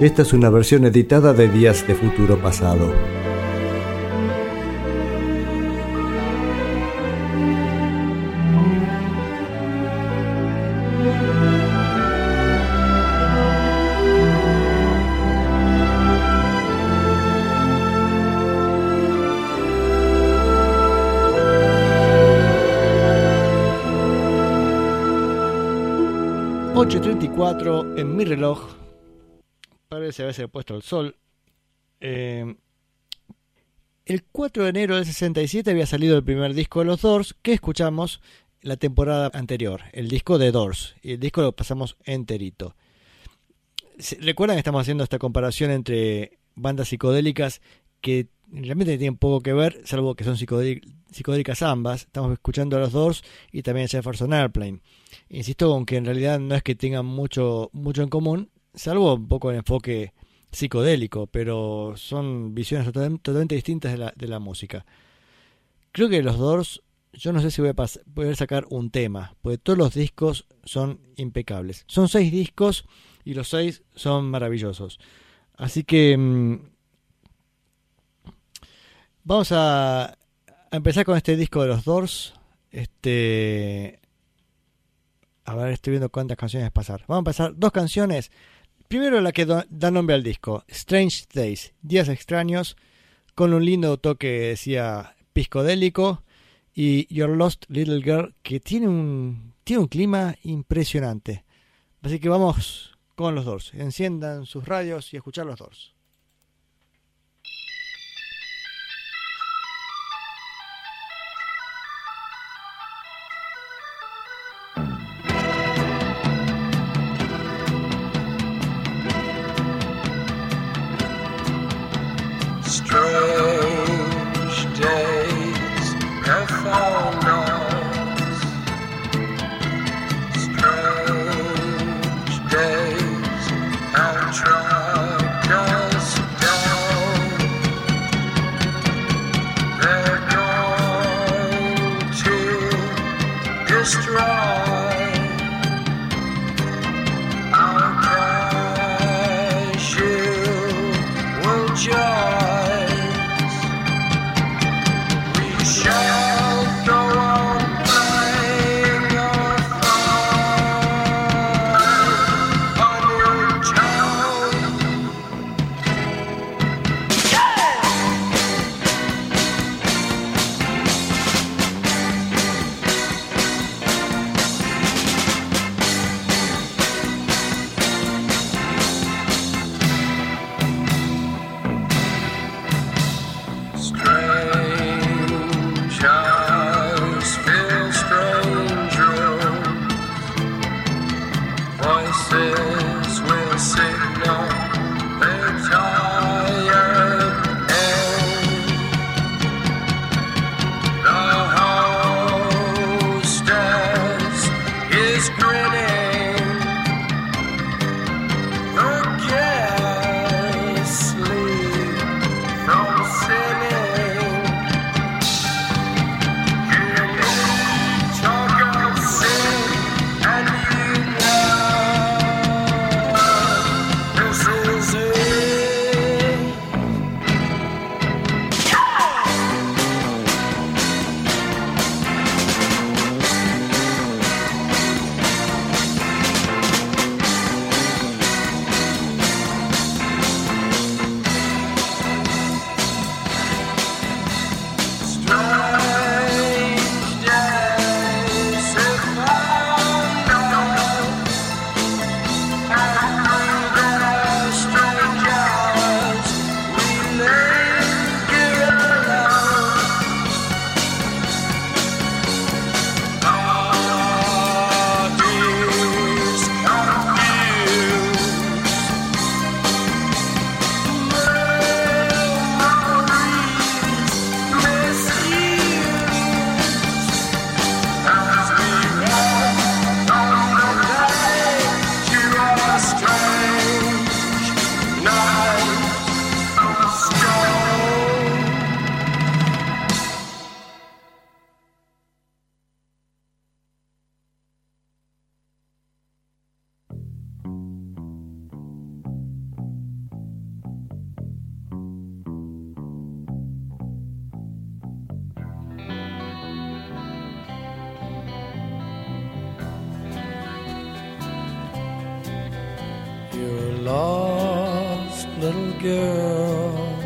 Esta es una versión editada de Días de Futuro Pasado. 8.34 en mi reloj. Parece haberse puesto el sol. Eh, el 4 de enero del 67 había salido el primer disco de los Doors que escuchamos la temporada anterior, el disco de Doors. Y el disco lo pasamos enterito. ¿Recuerdan que estamos haciendo esta comparación entre bandas psicodélicas que realmente tienen poco que ver, salvo que son psicodélicas ambas? Estamos escuchando a los Doors y también a Jefferson Airplane. Insisto con que en realidad no es que tengan mucho, mucho en común, salvo un poco el enfoque psicodélico, pero son visiones totalmente distintas de la, de la música. Creo que los Doors, yo no sé si voy a poder sacar un tema, porque todos los discos son impecables. Son seis discos y los seis son maravillosos. Así que mm, vamos a, a, empezar con este disco de los Doors. Este a ver, estoy viendo cuántas canciones pasar. Vamos a pasar dos canciones. Primero la que da nombre al disco, Strange Days, Días Extraños, con un lindo toque, decía, piscodélico, y Your Lost Little Girl, que tiene un, tiene un clima impresionante. Así que vamos con los dos. Enciendan sus radios y escuchar los dos. Girl.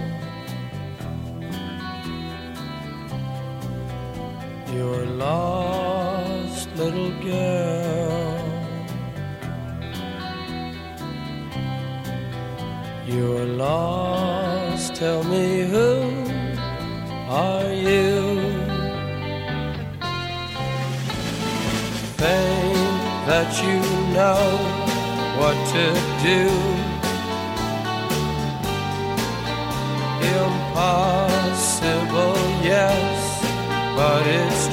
You're lost, little girl. You're lost, tell me who are you? Think that you know what to do. But it's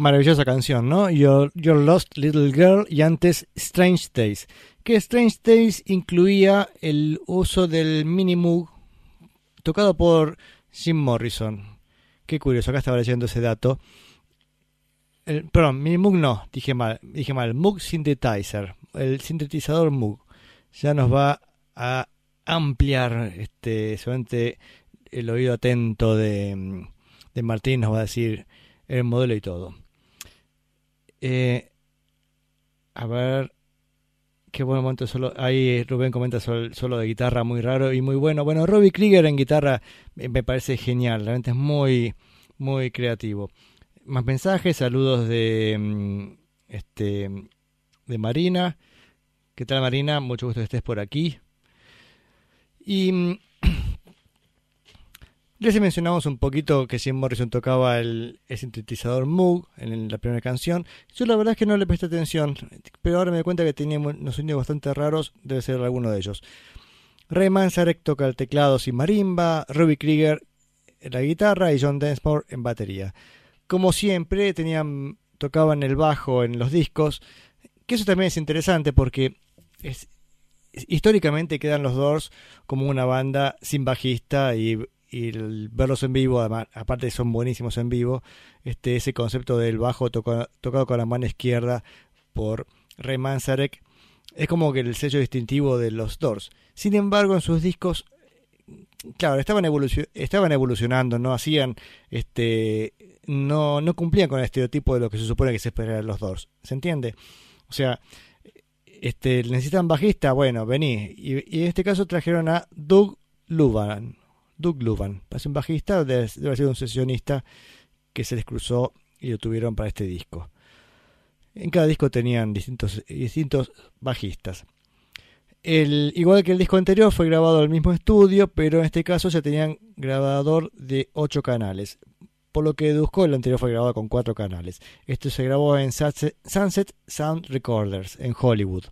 Maravillosa canción, ¿no? Your, Your Lost Little Girl y antes Strange Days. Que Strange Days incluía el uso del mini Moog tocado por Jim Morrison. Qué curioso, acá estaba leyendo ese dato. El, perdón, mini Moog no, dije mal, dije mal. Moog Synthesizer, el sintetizador Moog. Ya nos va a ampliar este, seguramente el oído atento de, de Martín nos va a decir el modelo y todo. Eh, a ver, qué buen momento solo. Ahí Rubén comenta solo, de guitarra muy raro y muy bueno. Bueno, Robbie Krieger en guitarra eh, me parece genial, realmente es muy, muy creativo. Más mensajes, saludos de mm, este de Marina. ¿Qué tal Marina? Mucho gusto que estés por aquí. Y mm, les mencionamos un poquito que Jim Morrison tocaba el, sintetizador Moog en la primera canción. Yo la verdad es que no le presté atención, pero ahora me doy cuenta que tenía unos sonidos bastante raros, debe ser alguno de ellos. Ray Manzarek toca el teclado sin marimba, Robbie Krieger en la guitarra y John Densmore en batería. Como siempre, tenían, tocaban el bajo en los discos, que eso también es interesante porque es, históricamente quedan los Doors como una banda sin bajista y y el, verlos en vivo, además, aparte son buenísimos en vivo, este, ese concepto del bajo toca, tocado con la mano izquierda por Ray Manzarek es como que el sello distintivo de los Doors. Sin embargo, en sus discos, claro, estaban, evolucion estaban evolucionando, no hacían, este, no, no cumplían con el estereotipo de lo que se supone que se espera de los Doors. ¿Se entiende? O sea, este, necesitan bajista, bueno, vení. Y, y en este caso trajeron a Doug Luban, Doug Luban. Parece un bajista, debe, sido un sesionista que se les cruzó y lo tuvieron para este disco. En cada disco tenían distintos, bajistas. El, igual que el disco anterior fue grabado el mismo estudio, pero en este caso ya tenían grabador de 8 canales. Por lo que deduzco, el anterior fue grabado con 4 canales. Esto se grabó en Sunset Sound Recorders en Hollywood.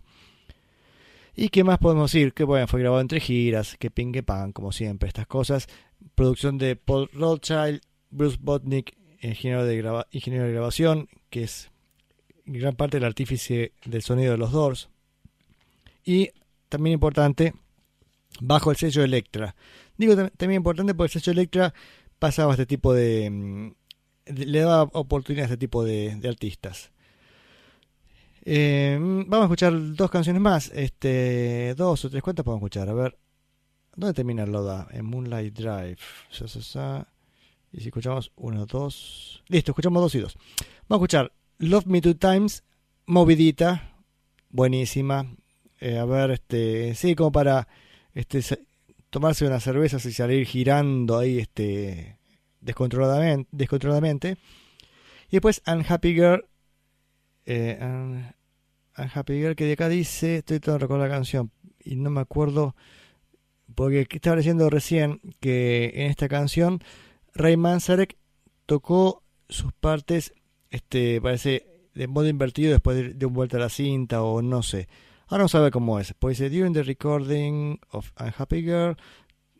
¿Y qué más podemos decir? Que bueno, fue grabado entre giras, que ping que pan, como siempre, estas cosas. Producción de Paul Rothschild, Bruce Botnick, ingeniero de, ingeniero de grabación, que es gran parte del artífice del sonido de los Doors. Y también importante, bajo el sello Electra. Digo también importante porque el sello Electra pasaba este tipo de, mm, le daba oportunidad a este tipo de, artistas. Eh, vamos a escuchar dos canciones más. Este, dos o tres cuentas podemos escuchar. A ver, ¿dónde termina Loda? En Moonlight Drive. Y si escuchamos uno, dos. Listo, escuchamos dos y dos. Vamos a escuchar Love Me Two Times, movidita, buenísima. Eh, a ver, este, sí, como para este, tomarse unas cervezas y salir girando ahí este, descontroladamente. descontroladamente. Y después Unhappy Girl. Eh, Unhappy Girl que de acá dice, estoy todo recordando la canción y no me acuerdo porque estaba leyendo recién que en esta canción Ray Manzarek tocó sus partes, este, parece de modo invertido después de, un vuelta a la cinta o no sé. Ahora no sabe cómo es. Pues dice, during the recording of Unhappy Girl,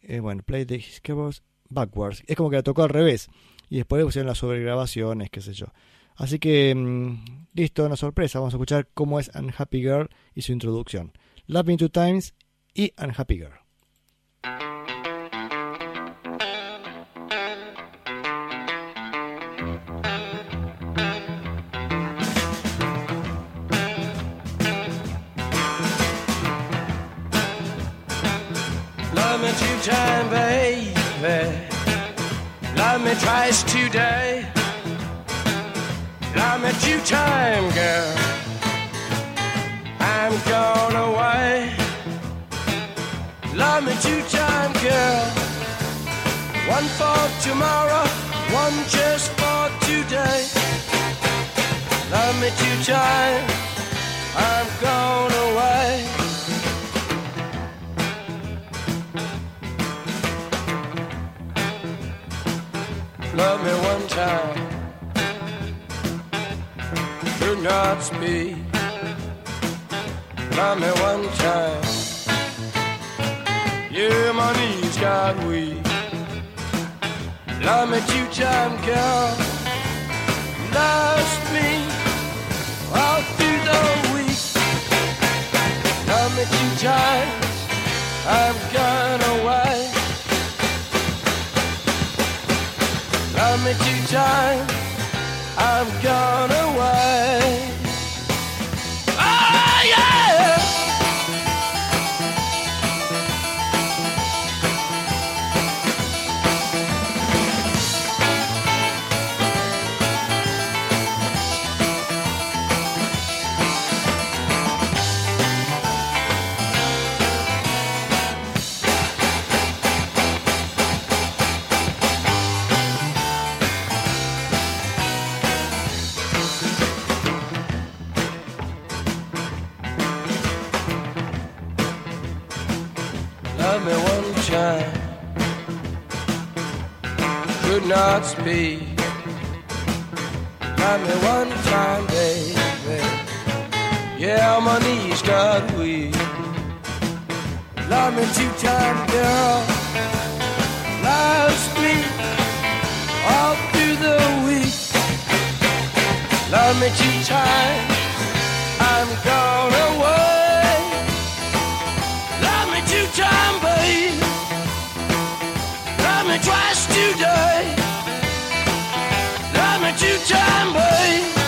eh, bueno, play the keyboards backwards. Es como que la tocó al revés. Y después pusieron las sobregrabaciones, qué sé yo. Así que, mm, listo, una sorpresa. Vamos a escuchar cómo es Unhappy Girl y su introducción. Love Me Two Times y Unhappy Girl. time, baby. Love me twice today. Love me two time, girl. I'm gone away. Love me two time, girl. One for tomorrow, one just for today. Love me two time. I'm gone away. love me one time. Not speak. Love me one time. Yeah, my knees got weak. Love me two time, girl. Lost me all through the week. Love me two times. I've gone away. Love me two times, I've gone away. Not speak. Got me one time, baby. Yeah, my knees got weak. Love me two time, girl. Last me all through the week. Love me two times. I'm gone away. Twice today you time, babe.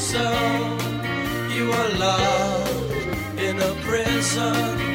Soul. You are locked in a prison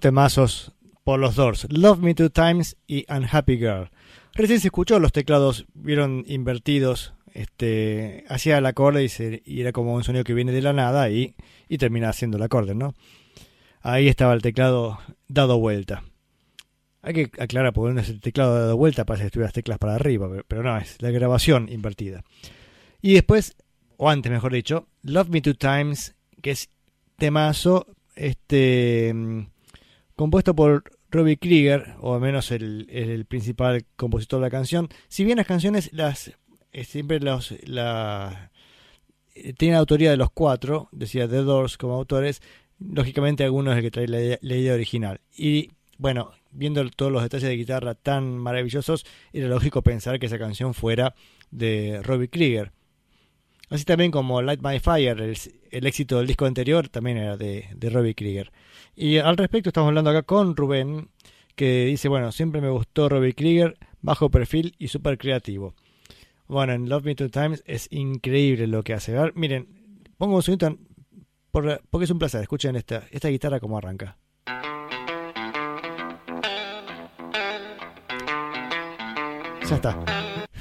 Temazos por los Doors, Love Me Two Times y Unhappy Girl. Recién se escuchó, los teclados vieron invertidos, este, hacía el acorde y, se- era como un sonido que viene de la nada y, termina haciendo el acorde, ¿no? Ahí estaba el teclado dado vuelta. Hay que aclarar, porque no es el teclado dado vuelta, parece que estuvieras teclas para arriba, pero- no, es la grabación invertida. Y después, o antes mejor dicho, Love Me Two Times, que es temazo, este, compuesto por Robbie Krieger, o al menos el, principal compositor de la canción. Si bien las canciones las eh, siempre los la eh, tienen autoría de los cuatro, decía The Doors como autores, lógicamente algunos es el que trae la, idea- la idea original. Y bueno, viendo todos los detalles de guitarra tan maravillosos, era lógico pensar que esa canción fuera de Robbie Krieger. Así también como Light My Fire, el, el éxito del disco anterior, también era de, de Robbie Krieger. Y al respecto estamos hablando acá con Rubén, que dice, bueno, siempre me gustó Robbie Krieger, bajo perfil y súper creativo. Bueno, en Love Me Two Times es increíble lo que hace. Miren, pongo un segundito por- porque es un placer. Escuchen esta, esta guitarra como arranca. Ya está.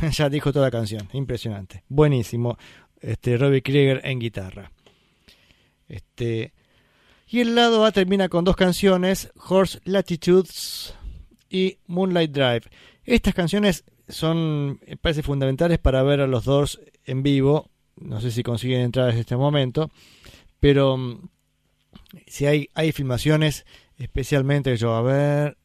ya dijo toda la canción. Impresionante. Buenísimo. Este, Robbie Krieger en guitarra. Este, y el lado A termina con dos canciones, Horse Latitudes y Moonlight Drive. Estas canciones son, me parece, fundamentales para ver a los Doors en vivo. No sé si consiguen entrar en este momento, pero mm, si hay, hay filmaciones, especialmente yo, a ver,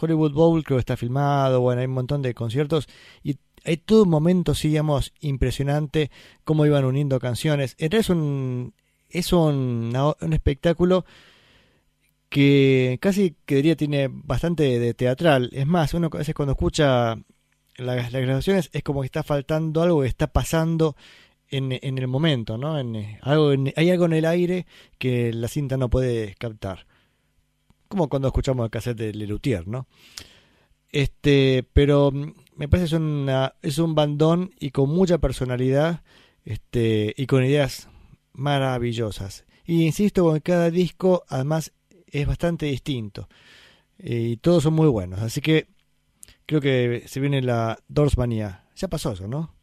Hollywood Bowl creo que está filmado, bueno, hay un montón de conciertos y hay todo un momento, sí, impresionante, cómo iban uniendo canciones. Es un, es un, un espectáculo que casi que diría tiene bastante de teatral. Es más, uno a veces cuando escucha las, grabaciones es como que está faltando algo que está pasando en, en el momento, ¿no? En, eh, algo hay algo en el aire que la cinta no puede captar. Como cuando escuchamos el cassette de Lelutier, ¿no? Este, pero mm, me parece es, una, es un bandón y con mucha personalidad este, y con ideas maravillosas. Y insisto, con cada disco además es bastante distinto. Y todos son muy buenos. Así que creo que se viene la Dorsmanía. Ya pasó eso, ¿no?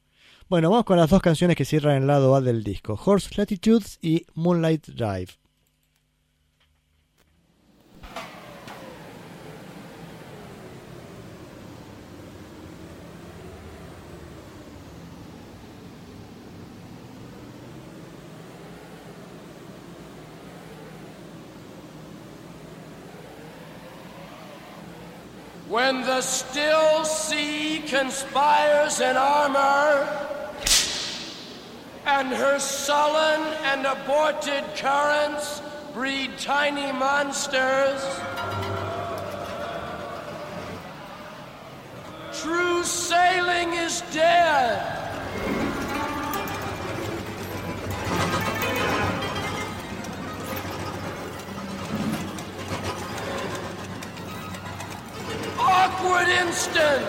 Bueno, vamos con las dos canciones que cierran el lado A del disco. Horse Latitudes y Moonlight Drive. When the still sea conspires in armor, and her sullen and aborted currents breed tiny monsters, true sailing is dead. Awkward instant,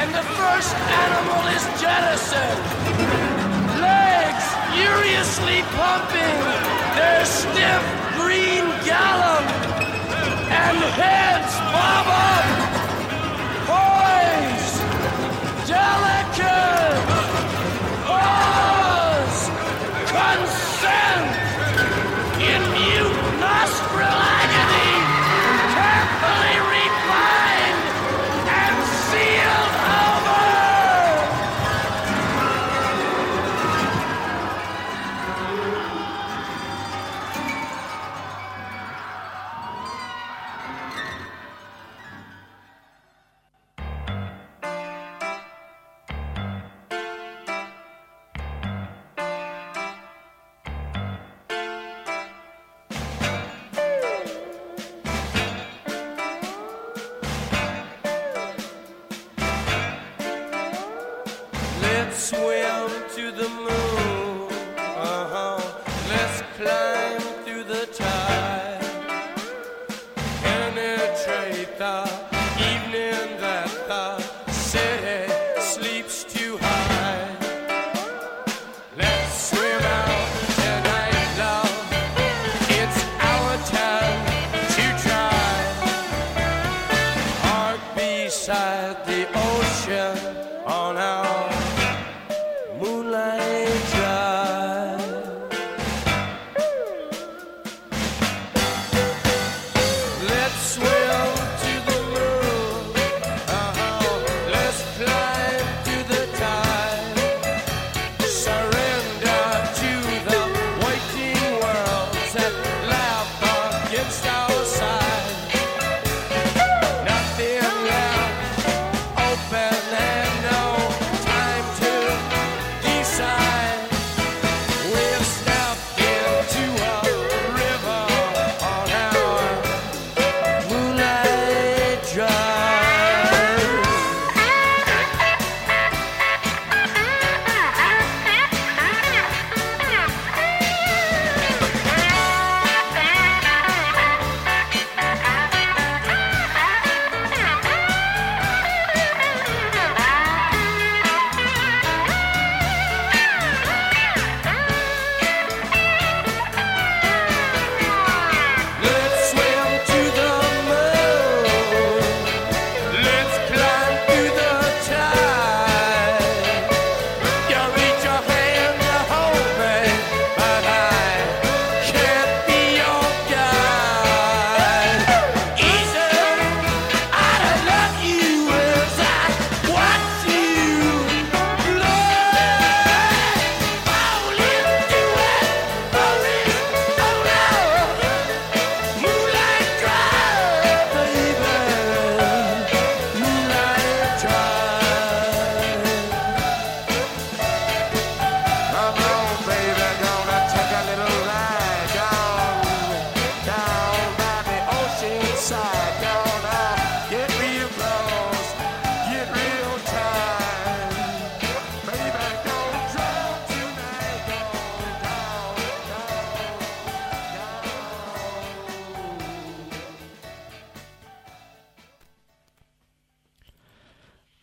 and the first animal is jettisoned. Legs furiously pumping their stiff green gallop, and heads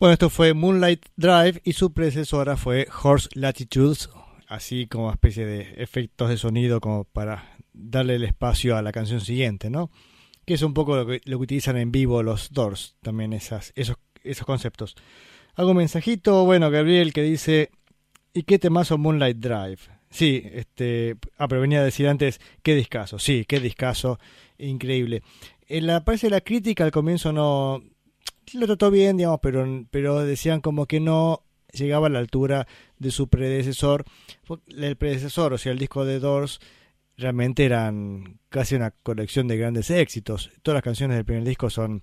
Bueno, esto fue Moonlight Drive y su predecesora fue Horse Latitudes, así como especie de efectos de sonido como para darle el espacio a la canción siguiente, ¿no? Que es un poco lo que, lo que utilizan en vivo los Doors, también esas, esos, esos conceptos. Un mensajito, bueno, Gabriel, que dice, ¿y qué temazo Moonlight Drive? Sí, este, ah, pero venía a decir antes, qué discazo, sí, qué discazo, increíble. En la parte de la crítica al comienzo no, lo trató bien, digamos, pero, pero decían como que no llegaba a la altura de su predecesor. El predecesor, o sea, el disco de Doors, realmente eran casi una colección de grandes éxitos. Todas las canciones del primer disco son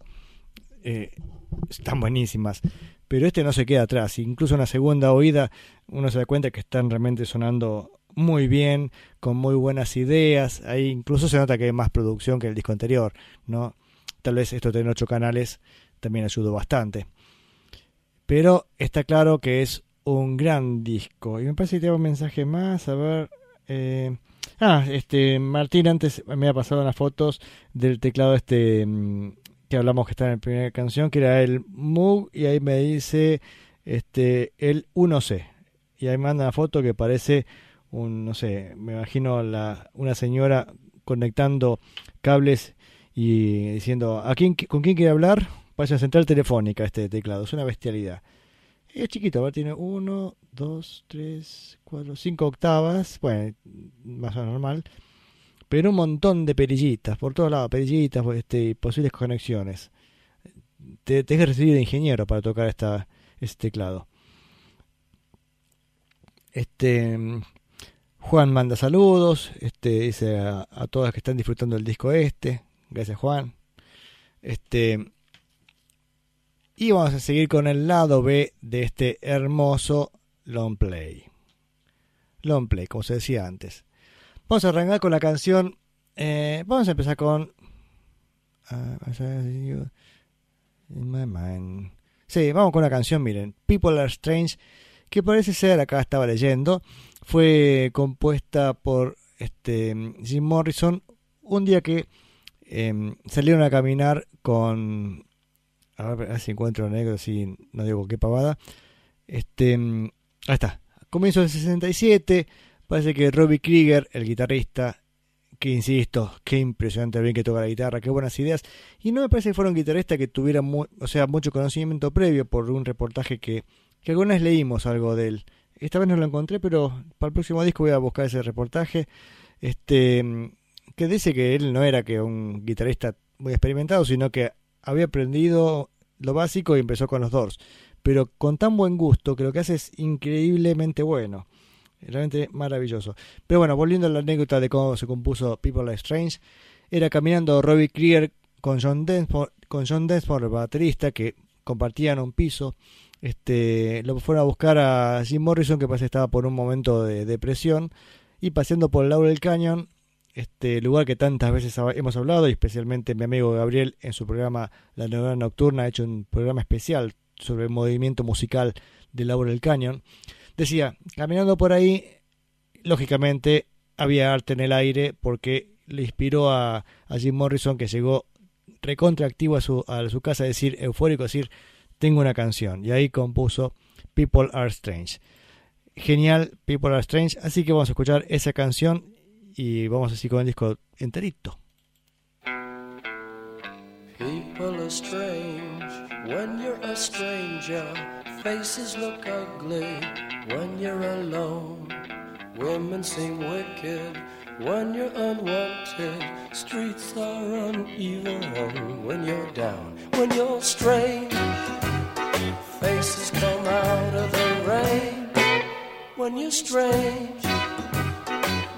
eh, están buenísimas, pero este no se queda atrás. Incluso en la segunda oída uno se da cuenta que están realmente sonando muy bien, con muy buenas ideas. Ahí incluso se nota que hay más producción que el disco anterior, ¿no? Tal vez esto tener ocho canales también ayudó bastante. Pero está claro que es un gran disco. Y me parece que tengo un mensaje más. A ver. Eh, ah, este Martín antes me ha pasado unas fotos del teclado este que hablamos que está en la primera canción, que era el Moog, y ahí me dice este el 1C. Y ahí manda una foto que parece un, no sé, me imagino la, una señora conectando cables y diciendo, ¿a quién, ¿con quién quiere hablar? Una central telefónica este teclado, es una bestialidad. Es chiquito, tiene 1, 2, 3, 4, 5 octavas, bueno, más o menos normal, pero un montón de perillitas, por todos lados, perillitas, este, posibles conexiones. Te, te que recibir de ingeniero para tocar esta, este teclado. Este Juan manda saludos, este dice a, a todas que están disfrutando del disco este, gracias Juan. Este y vamos a seguir con el lado B de este hermoso long play. Long play, como se decía antes. Vamos a arrancar con la canción. Eh, vamos a empezar con. Uh, in my mind. Sí, vamos con la canción, miren. People Are Strange. Que parece ser, acá estaba leyendo, fue compuesta por este, Jim Morrison un día que eh, salieron a caminar con a ver, si encuentro negro, si no digo qué pavada. Este, ahí está. Comienzo del 67. Parece que Robbie Krieger, el guitarrista, que insisto, qué impresionante bien que toca la guitarra, qué buenas ideas. Y no me parece que fuera un guitarrista que tuviera o sea, mucho conocimiento previo por un reportaje que, que alguna vez leímos algo de él. Esta vez no lo encontré, pero para el próximo disco voy a buscar ese reportaje. Este, que dice que él no era que un guitarrista muy experimentado, sino que había aprendido lo básico y empezó con los Doors. Pero con tan buen gusto que lo que hace es increíblemente bueno. Realmente maravilloso. Pero bueno, volviendo a la anécdota de cómo se compuso People Like Strange, era caminando Robbie Krieger con John Densmore, con John Densmore, el baterista, que compartían un piso. Este, lo fueron a buscar a Jim Morrison, que parece estaba por un momento de depresión, y paseando por el Laurel Canyon, este lugar que tantas veces hemos hablado, y especialmente mi amigo Gabriel en su programa La Neurona Nocturna ha hecho un programa especial sobre el movimiento musical de Laurel Canyon. Decía, caminando por ahí, lógicamente había arte en el aire porque le inspiró a, Jim Morrison que llegó recontraactivo a su, a su casa, decir, eufórico, decir, tengo una canción. Y ahí compuso People Are Strange. Genial, People Are Strange. Así que vamos a escuchar esa canción y vamos así con el disco enterito. People are strange when you're a stranger. Faces look ugly when you're alone. Women seem wicked when you're unwanted. Streets are uneven when you're down. When you're strange, faces come out of the rain. When you're strange,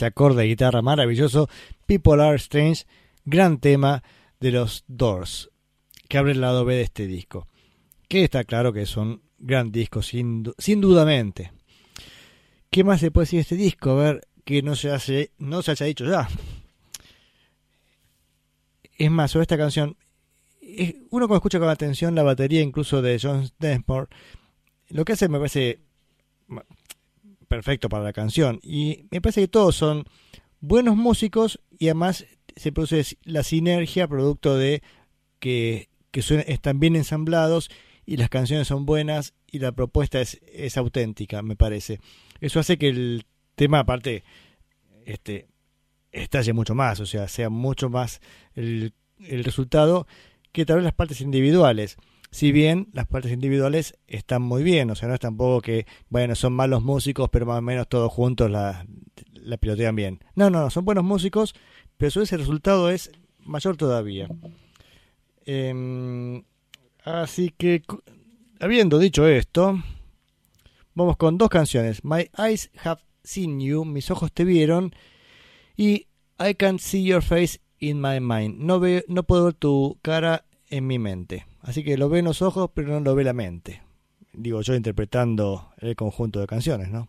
Ese acorde de guitarra maravilloso, People Are Strange, gran tema de los Doors, que abre el lado B de este disco. que está claro que es un gran disco, sin, sin dudamente. ¿Qué más se puede decir de este disco? A ver, que no se, hace, no se haya dicho ya. Es más, sobre esta canción, uno cuando escucha con atención la batería incluso de John Densmore, lo que hace me parece perfecto para la canción. Y me parece que todos son buenos músicos y además se produce la sinergia producto de que, suenan- están bien ensamblados y las canciones son buenas y la propuesta es, es auténtica, me parece. Eso hace que el tema, aparte, este, estalle mucho más, o sea, sea mucho más el, el resultado que tal vez las partes individuales. Si bien las partes individuales están muy bien, o sea, no es tampoco que, bueno, son malos músicos, pero más o menos todos juntos la, pilotean bien. No, no, son buenos músicos, pero su el resultado es mayor todavía. Em, así que, habiendo dicho esto, vamos con dos canciones. My Eyes Have Seen You, Mis Ojos Te Vieron, y I Can't See Your Face in My Mind. No, ve, no puedo ver tu cara en mi mente. Así que lo ven los ojos, pero no lo ve la mente. Digo yo interpretando el conjunto de canciones, ¿no?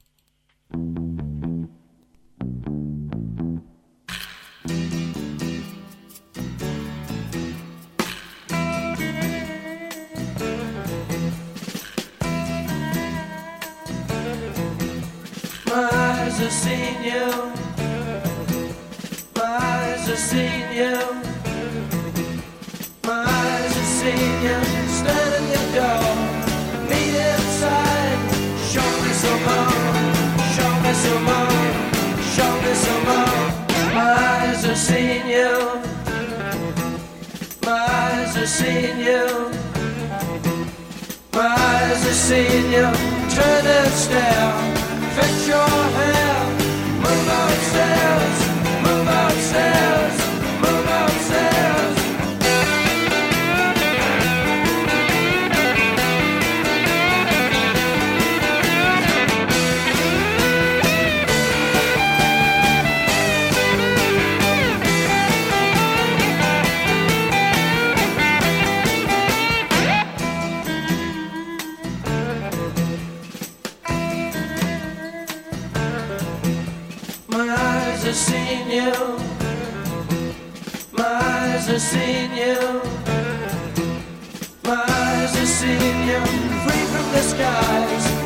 Turn and stare. Fix your hair. Move upstairs. Have seen you. My eyes have seen you. My eyes have seen you. Free from the skies.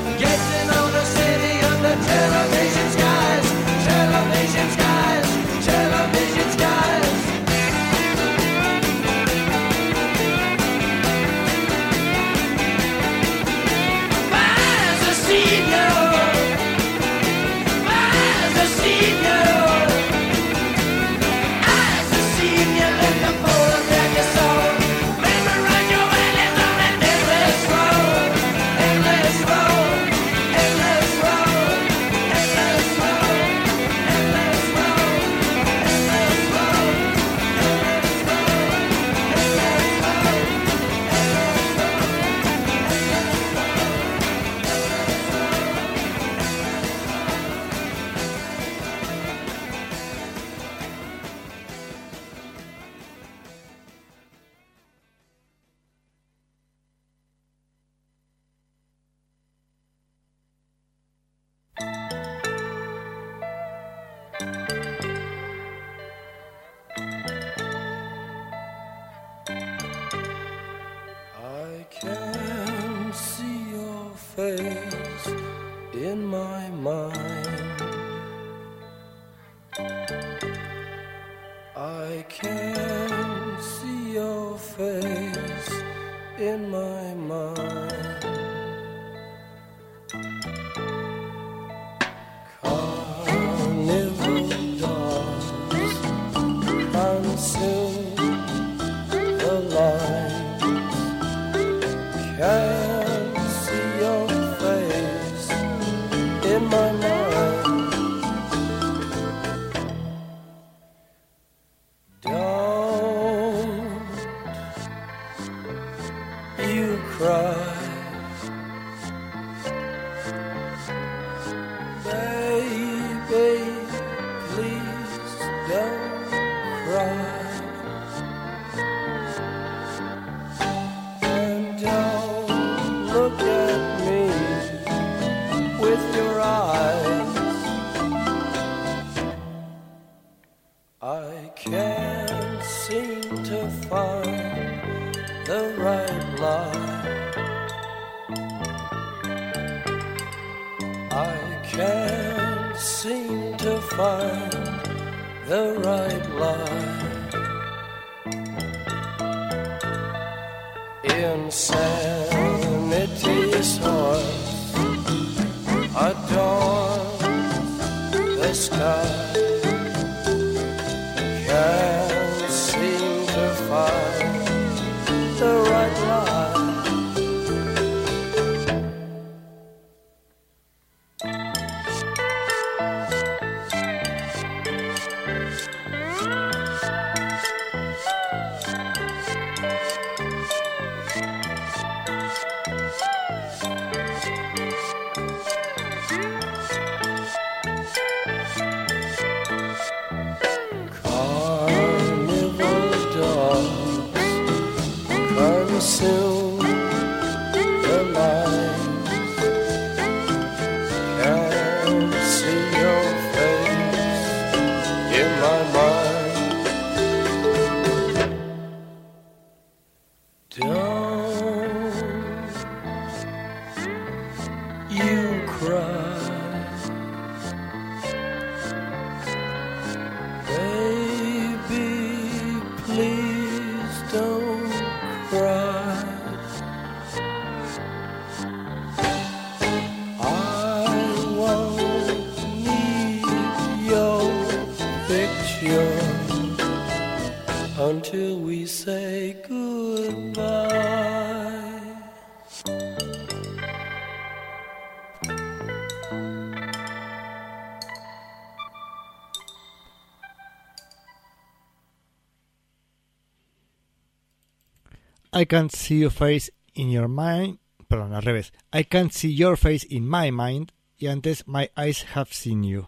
In my mind. I can't see your face in your mind. Perdón, al revés. I can't see your face in my mind. Y antes, My eyes have seen you.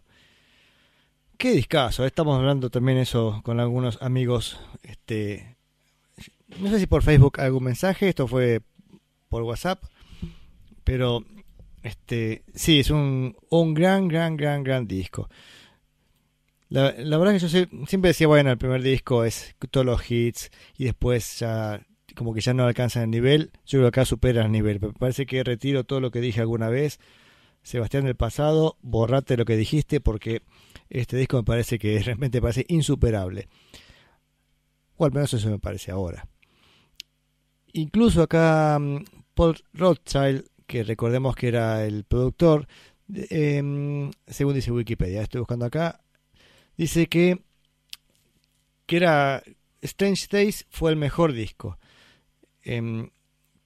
Qué discazo. eh. Estamos hablando también eso con algunos amigos. Este, no sé si por Facebook algún mensaje. Esto fue por WhatsApp. Pero este, sí, es un, un gran, gran, gran, gran disco. La, la verdad que yo siempre decía, bueno, el primer disco es todos los hits y después ya como que ya no alcanzan el nivel. Yo creo que acá supera el nivel. Me parece que retiro todo lo que dije alguna vez. Sebastián del pasado, borrate lo que dijiste porque este disco me parece que realmente parece insuperable. O al menos eso me parece ahora. Incluso acá mm, Paul Rothschild, que recordemos que era el productor, em, según dice Wikipedia, estoy buscando acá, dice que, que era Strange Days fue el mejor disco. Em,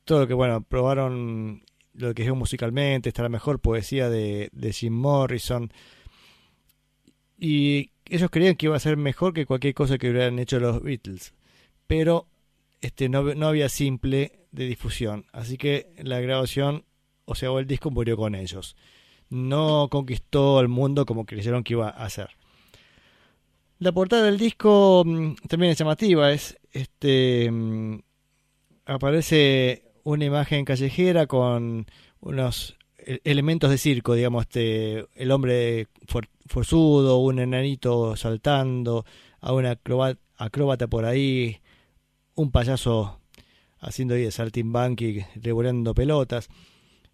todo lo que, bueno, probaron lo que es musicalmente, está la mejor poesía de, de Jim Morrison. Y ellos creían que iba a ser mejor que cualquier cosa que hubieran hecho los Beatles. Pero este, no, no había simple de difusión. Así que la grabación, o sea, o el disco murió con ellos. No conquistó el mundo como creyeron que iba a hacer. La portada del disco mm, también es llamativa. Es este mm, aparece una imagen callejera con unos e- elementos de circo, digamos, este, el hombre for- forzudo, un enanito saltando, a un acroba- acróbata por ahí, un payaso haciendo ahí de saltimbanqui, revolando pelotas.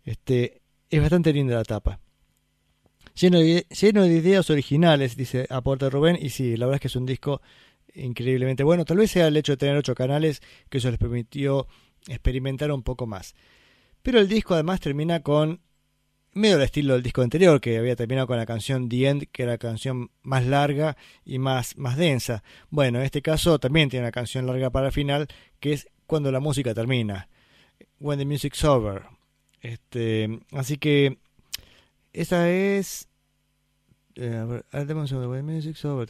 Este, es bastante linda la tapa. Lleno de, lleno de ideas originales, dice aporta Rubén, y sí, la verdad es que es un disco increíblemente bueno. Tal vez sea el hecho de tener ocho canales que eso les permitió experimentar un poco más. Pero el disco además termina con medio el estilo del disco anterior, que había terminado con la canción The End, que era la canción más larga y más, más densa. Bueno, en este caso también tiene una canción larga para el final, que es cuando la música termina. When the music's over. Este, así que esa es. eh, ah. When the music's over.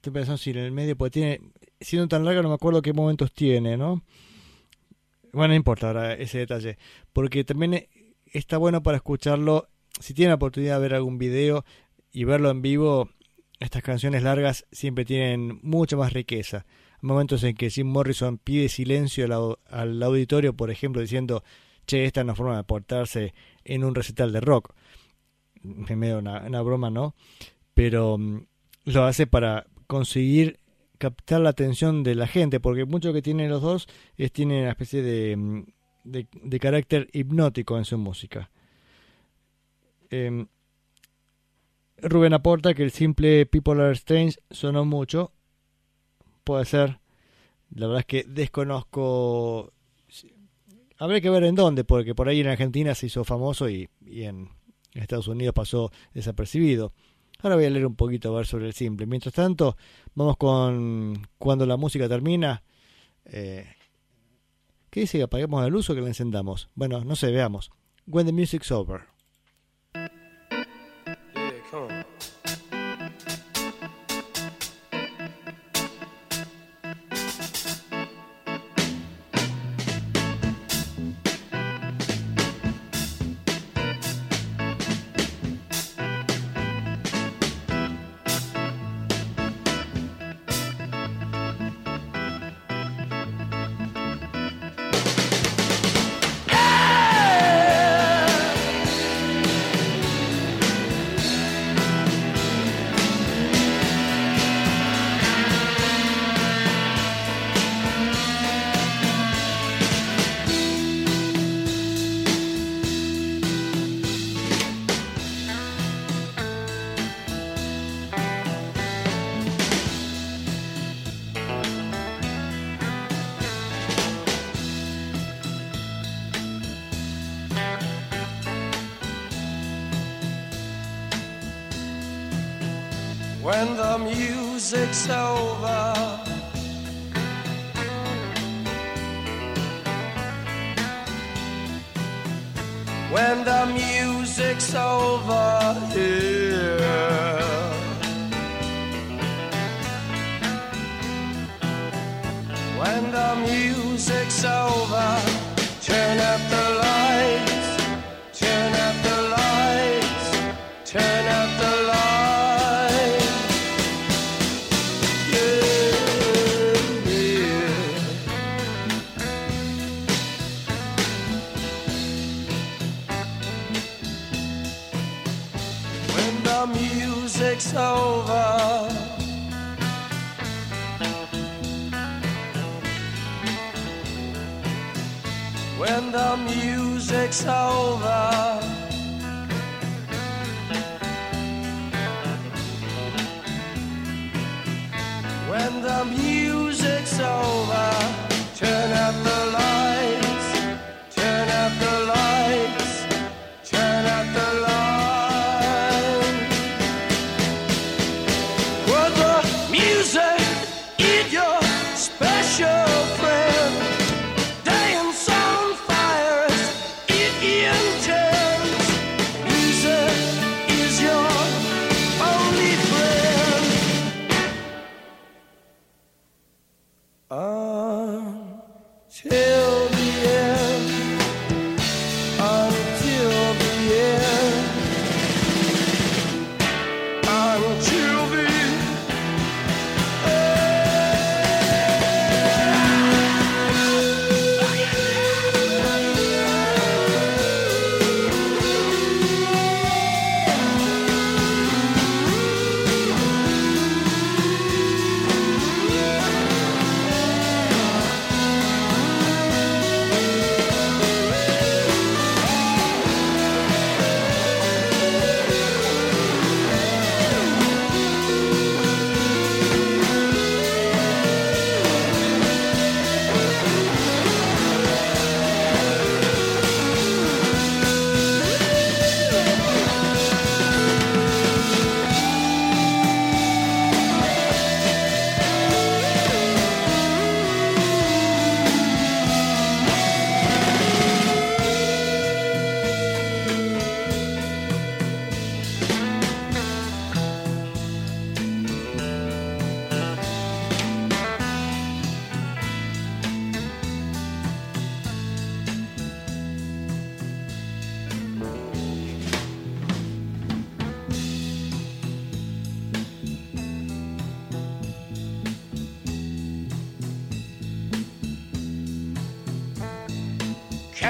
Estoy pensando si en el medio, porque tiene. Siendo tan larga, no me acuerdo qué momentos tiene, ¿no? Bueno, no importa ahora ese detalle. Porque también eh, está bueno para escucharlo. Si tienen la oportunidad de ver algún video y verlo en vivo, estas canciones largas siempre tienen mucha más riqueza. Momentos en que Jim Morrison pide silencio al auditorio, por ejemplo, diciendo, che, esta no es forma de portarse en un recital de rock. Me medio una, una broma, ¿no? Pero mm, lo hace para conseguir captar la atención de la gente, porque mucho que tienen los dos es tienen una especie de, mm, de, carácter hipnótico en su música. Eh, Rubén aporta que el simple People Are Strange sonó mucho. Puede ser. La verdad es que desconozco. Habría que ver en dónde, porque por ahí en Argentina se hizo famoso y, y en Estados Unidos pasó desapercibido. Ahora voy a leer un poquito a ver sobre el simple. Mientras tanto, vamos con cuando la música termina. Eh, ¿Qué dice que apaguemos la luz o que la encendamos? Bueno, no sé, veamos. When the music's over. Music's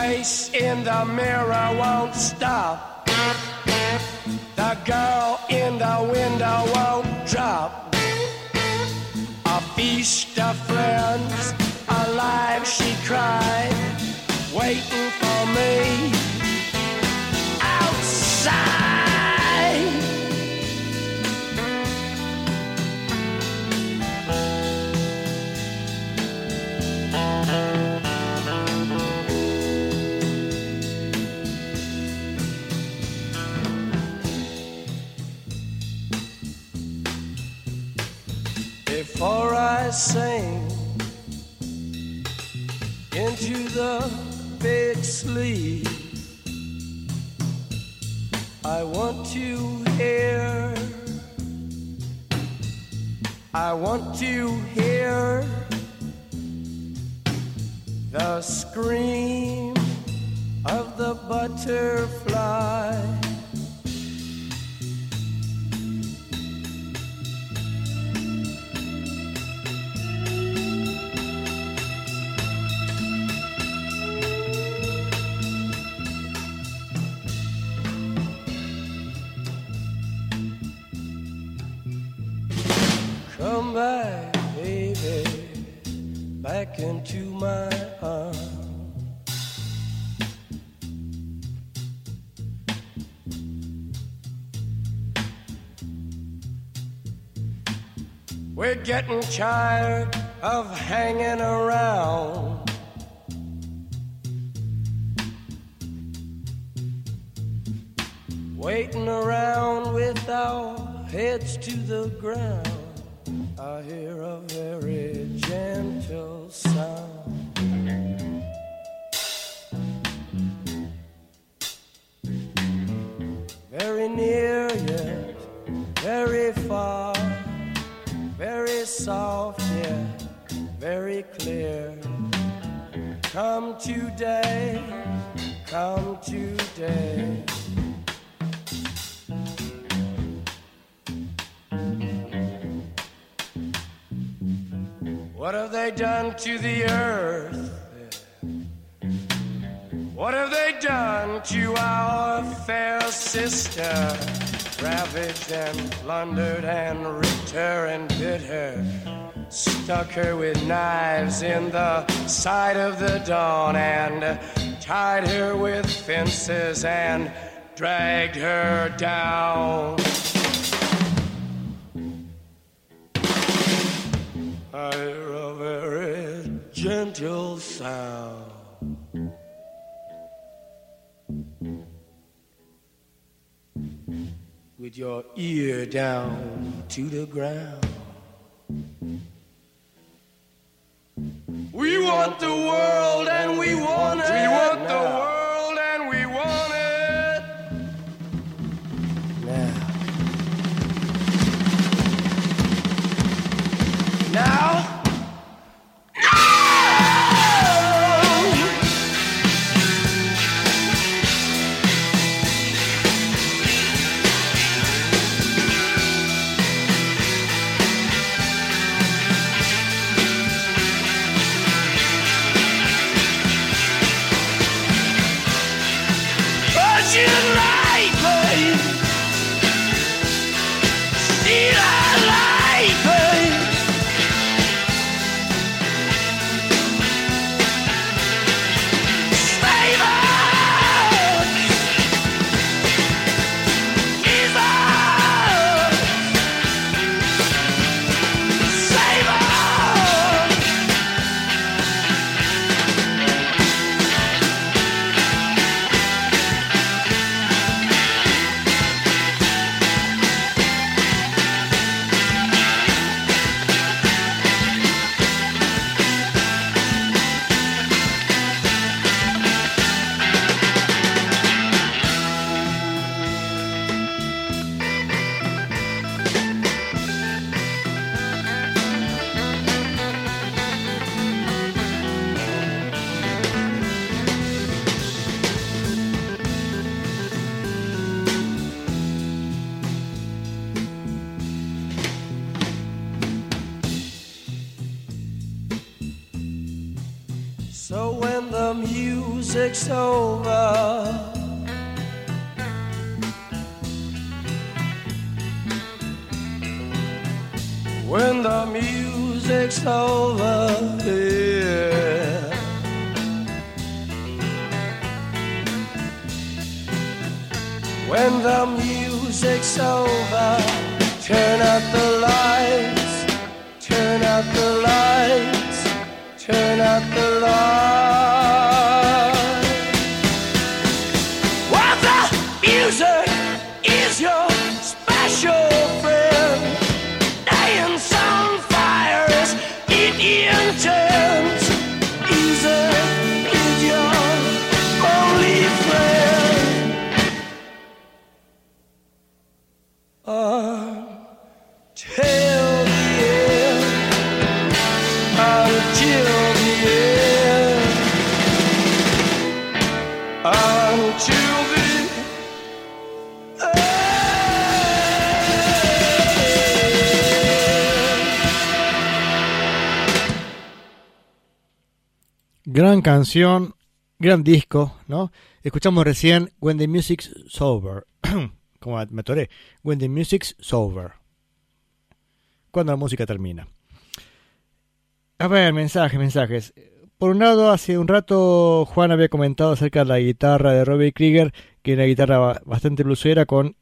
Face in the mirror won't stop. The girl in the window won't drop. A feast of friends, alive she cried, waiting Sing into the big sleep, I want to hear. I want to hear the scream of the butterfly. Getting tired of hanging around. Waiting around with our heads to the ground. I hear a very gentle Come today, come today. What have they done to the earth? What have they done to our fair sister? Ravaged and plundered and ripped her and bit her. Stuck her with knives in the side of the dawn and tied her with fences and dragged her down. I hear a very gentle sound. With your ear down to the ground. We want the world and we want it. We want the world music's over, Gran canción, gran disco, ¿no? Escuchamos recién When the Music's Sober. Como me atoré. When the Music's Sober. Cuando la música termina. A ver, mensajes, mensajes. Por un lado, hace un rato Juan había comentado acerca de la guitarra de Robbie Krieger, que es una guitarra ba- bastante blusera con...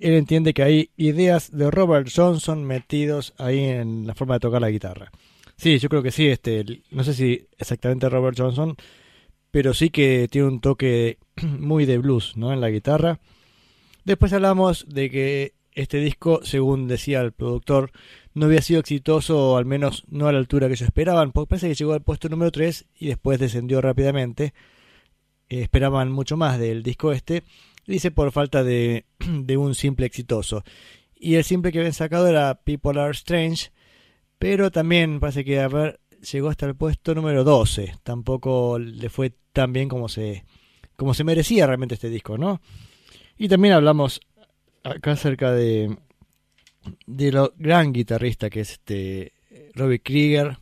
Él entiende que hay ideas de Robert Johnson metidos ahí en la forma de tocar la guitarra. Sí, yo creo que sí. Este, no sé si exactamente Robert Johnson, pero sí que tiene un toque muy de blues, ¿no? En la guitarra. Después hablamos de que este disco, según decía el productor, no había sido exitoso, o al menos no a la altura que ellos esperaban, porque parece que llegó al puesto número 3 y después descendió rápidamente. Eh, esperaban mucho más del disco este, dice por falta de, de un simple exitoso. Y el simple que habían sacado era People Are Strange, pero también parece que llegó hasta el puesto número 12. Tampoco le fue tan bien como se, como se merecía realmente este disco, ¿no? Y también hablamos acá acerca de, de lo gran guitarrista que es este Robbie Krieger.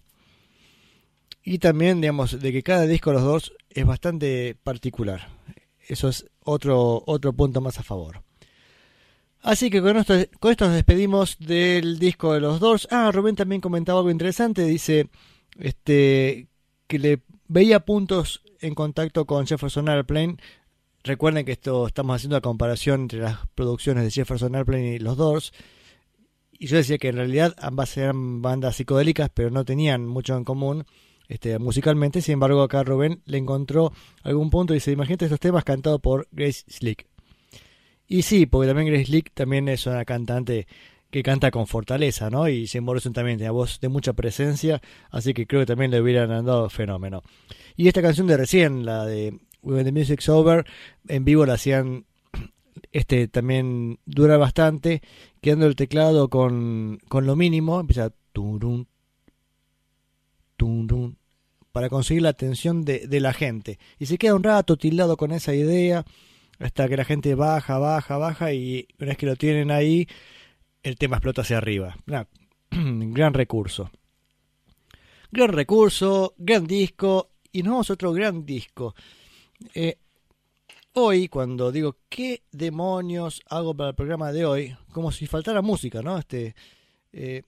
Y también, digamos, de que cada disco de los dos es bastante particular. Eso es otro, otro punto más a favor. Así que con esto, con esto nos despedimos del disco de los Doors. Ah, Rubén también comentaba algo interesante. Dice este, que le veía puntos en contacto con Jefferson Airplane. Recuerden que esto estamos haciendo la comparación entre las producciones de Jefferson Airplane y los Doors. Y yo decía que en realidad ambas eran bandas psicodélicas, pero no tenían mucho en común este, musicalmente. Sin embargo, acá Rubén le encontró algún punto y dice: Imagínate estos temas cantados por Grace Slick. Y sí, porque también Grace Slick también es una cantante que canta con fortaleza, ¿no? Y Jim Morrison también tiene voz de mucha presencia, así que creo que también le hubieran andado fenómeno. Y esta canción de recién, la de When the Music's Over, en vivo la hacían, este también dura bastante, quedando el teclado con, con lo mínimo, empieza turun, turun, para conseguir la atención de, de la gente. Y se queda un rato tildado con esa idea, hasta que la gente baja, baja, baja, y una vez que lo tienen ahí, el tema explota hacia arriba. Gran recurso. Gran recurso, gran disco, y nos vamos a otro gran disco. Eh, hoy, cuando digo qué demonios hago para el programa de hoy, como si faltara música, ¿no? Este, eh,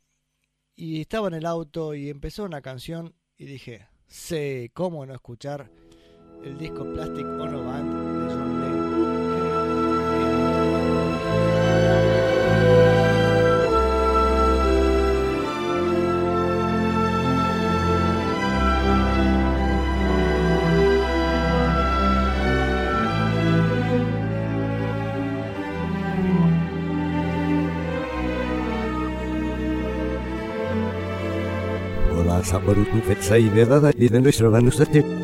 y estaba en el auto y empezó una canción y dije, sé cómo no escuchar el disco Plastic Ono Band собрут, не хотя и i de дэнду сравну сатик.